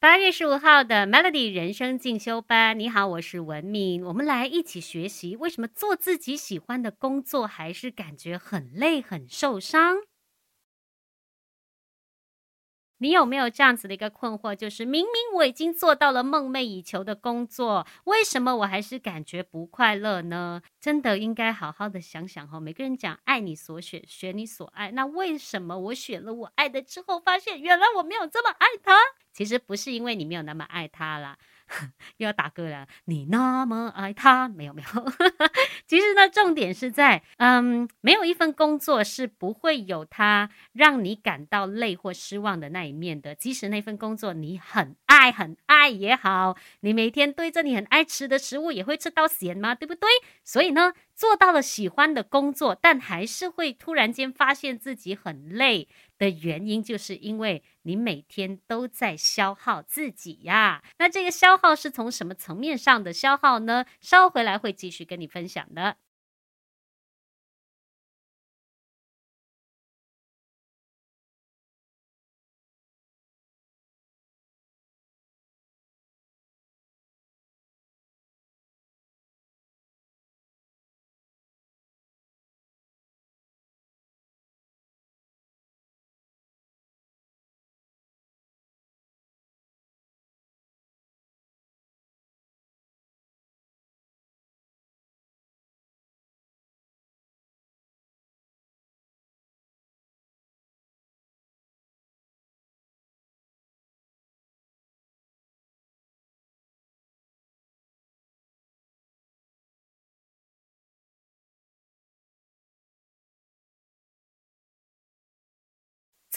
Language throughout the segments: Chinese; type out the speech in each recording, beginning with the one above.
八月十五号的 Melody 人生进修班，你好，我是文敏，我们来一起学习为什么做自己喜欢的工作还是感觉很累、很受伤。你有没有这样子的一个困惑？就是明明我已经做到了梦寐以求的工作，为什么我还是感觉不快乐呢？真的应该好好的想想哈。每个人讲爱你所选，选你所爱，那为什么我选了我爱的之后，发现原来我没有这么爱他？其实不是因为你没有那么爱他啦。又要打歌了。你那么爱他，没有没有。其实呢，重点是在，嗯，没有一份工作是不会有它让你感到累或失望的那一面的。即使那份工作你很爱很爱也好，你每天对着你很爱吃的食物也会吃到咸吗？对不对？所以呢，做到了喜欢的工作，但还是会突然间发现自己很累。的原因就是因为你每天都在消耗自己呀。那这个消耗是从什么层面上的消耗呢？稍回来会继续跟你分享的。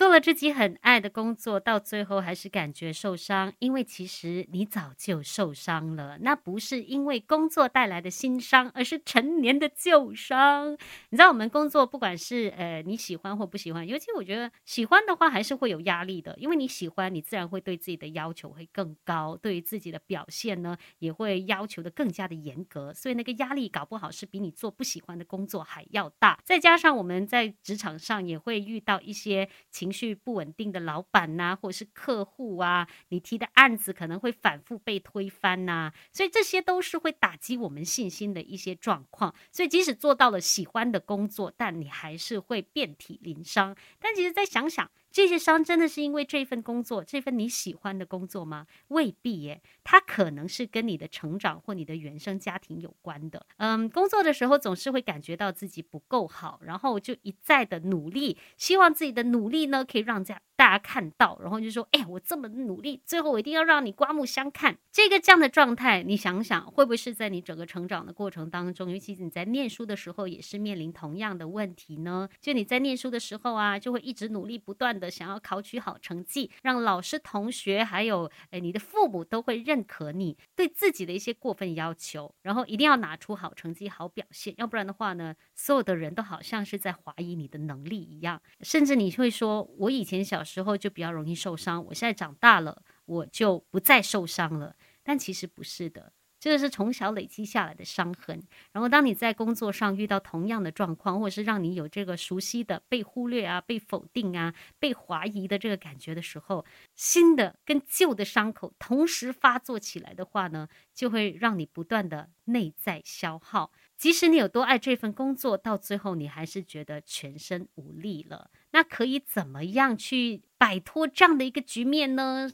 做了自己很爱的工作，到最后还是感觉受伤，因为其实你早就受伤了。那不是因为工作带来的新伤，而是陈年的旧伤。你知道，我们工作不管是呃你喜欢或不喜欢，尤其我觉得喜欢的话，还是会有压力的。因为你喜欢，你自然会对自己的要求会更高，对于自己的表现呢，也会要求的更加的严格。所以那个压力搞不好是比你做不喜欢的工作还要大。再加上我们在职场上也会遇到一些。情情绪不稳定的老板呐，或者是客户啊，你提的案子可能会反复被推翻呐，所以这些都是会打击我们信心的一些状况。所以即使做到了喜欢的工作，但你还是会遍体鳞伤。但其实再想想。这些伤真的是因为这份工作，这份你喜欢的工作吗？未必耶，它可能是跟你的成长或你的原生家庭有关的。嗯，工作的时候总是会感觉到自己不够好，然后就一再的努力，希望自己的努力呢可以让家大家看到，然后就说：“哎，我这么努力，最后我一定要让你刮目相看。”这个这样的状态，你想想会不会是在你整个成长的过程当中，尤其你在念书的时候，也是面临同样的问题呢？就你在念书的时候啊，就会一直努力不断。的想要考取好成绩，让老师、同学还有诶你的父母都会认可你对自己的一些过分要求，然后一定要拿出好成绩、好表现，要不然的话呢，所有的人都好像是在怀疑你的能力一样，甚至你会说，我以前小时候就比较容易受伤，我现在长大了，我就不再受伤了，但其实不是的。这个是从小累积下来的伤痕，然后当你在工作上遇到同样的状况，或者是让你有这个熟悉的被忽略啊、被否定啊、被怀疑的这个感觉的时候，新的跟旧的伤口同时发作起来的话呢，就会让你不断的内在消耗。即使你有多爱这份工作，到最后你还是觉得全身无力了。那可以怎么样去摆脱这样的一个局面呢？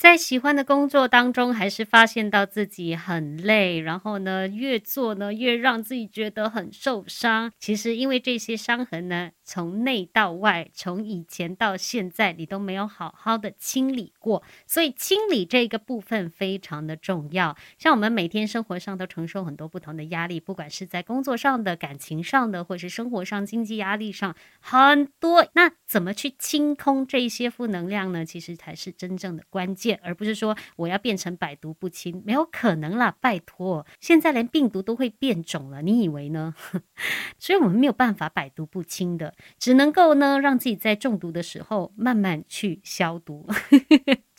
在喜欢的工作当中，还是发现到自己很累，然后呢，越做呢越让自己觉得很受伤。其实因为这些伤痕呢，从内到外，从以前到现在，你都没有好好的清理过，所以清理这个部分非常的重要。像我们每天生活上都承受很多不同的压力，不管是在工作上的、感情上的，或是生活上经济压力上，很多。那怎么去清空这些负能量呢？其实才是真正的关键。而不是说我要变成百毒不侵，没有可能啦！拜托，现在连病毒都会变种了，你以为呢？所以我们没有办法百毒不侵的，只能够呢让自己在中毒的时候慢慢去消毒。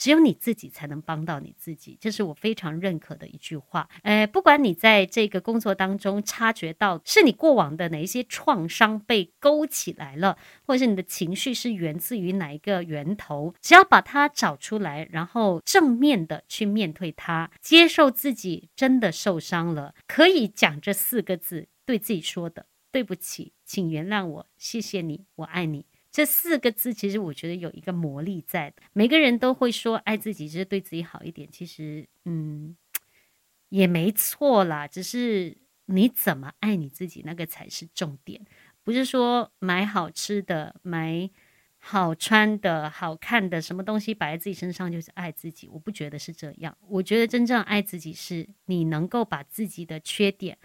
只有你自己才能帮到你自己，这是我非常认可的一句话。诶，不管你在这个工作当中察觉到是你过往的哪一些创伤被勾起来了，或者是你的情绪是源自于哪一个源头，只要把它找出来，然后正面的去面对它，接受自己真的受伤了，可以讲这四个字对自己说的：对不起，请原谅我，谢谢你，我爱你。这四个字，其实我觉得有一个魔力在的。每个人都会说爱自己，就是对自己好一点。其实，嗯，也没错啦。只是你怎么爱你自己，那个才是重点。不是说买好吃的、买好穿的、好看的什么东西摆在自己身上就是爱自己。我不觉得是这样。我觉得真正爱自己，是你能够把自己的缺点、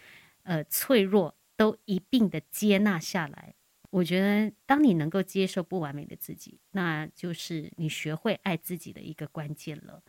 呃脆弱都一并的接纳下来。我觉得，当你能够接受不完美的自己，那就是你学会爱自己的一个关键了。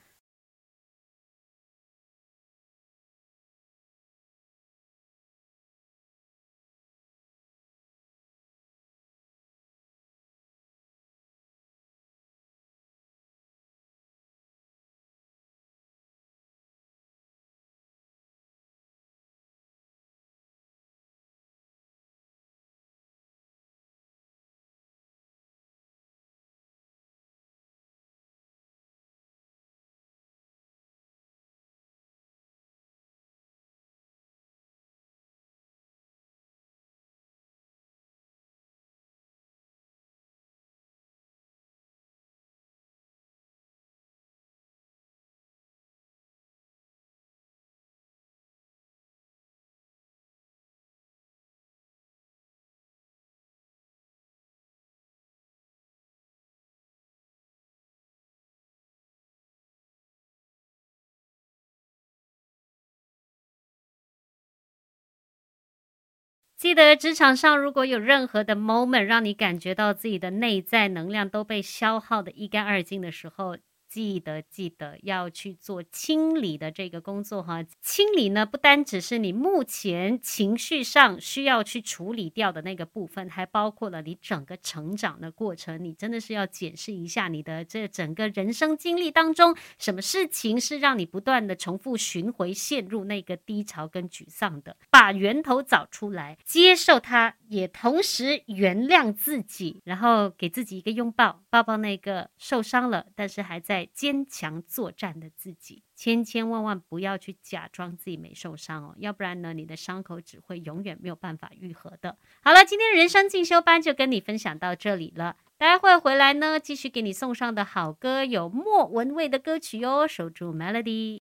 记得职场上如果有任何的 moment 让你感觉到自己的内在能量都被消耗的一干二净的时候。记得记得要去做清理的这个工作哈，清理呢不单只是你目前情绪上需要去处理掉的那个部分，还包括了你整个成长的过程。你真的是要检视一下你的这整个人生经历当中，什么事情是让你不断的重复循回陷入那个低潮跟沮丧的，把源头找出来，接受它，也同时原谅自己，然后给自己一个拥抱，抱抱那个受伤了但是还在。在坚强作战的自己，千千万万不要去假装自己没受伤哦，要不然呢，你的伤口只会永远没有办法愈合的。好了，今天人生进修班就跟你分享到这里了，待会回来呢，继续给你送上的好歌有莫文蔚的歌曲哟，守住 Melody。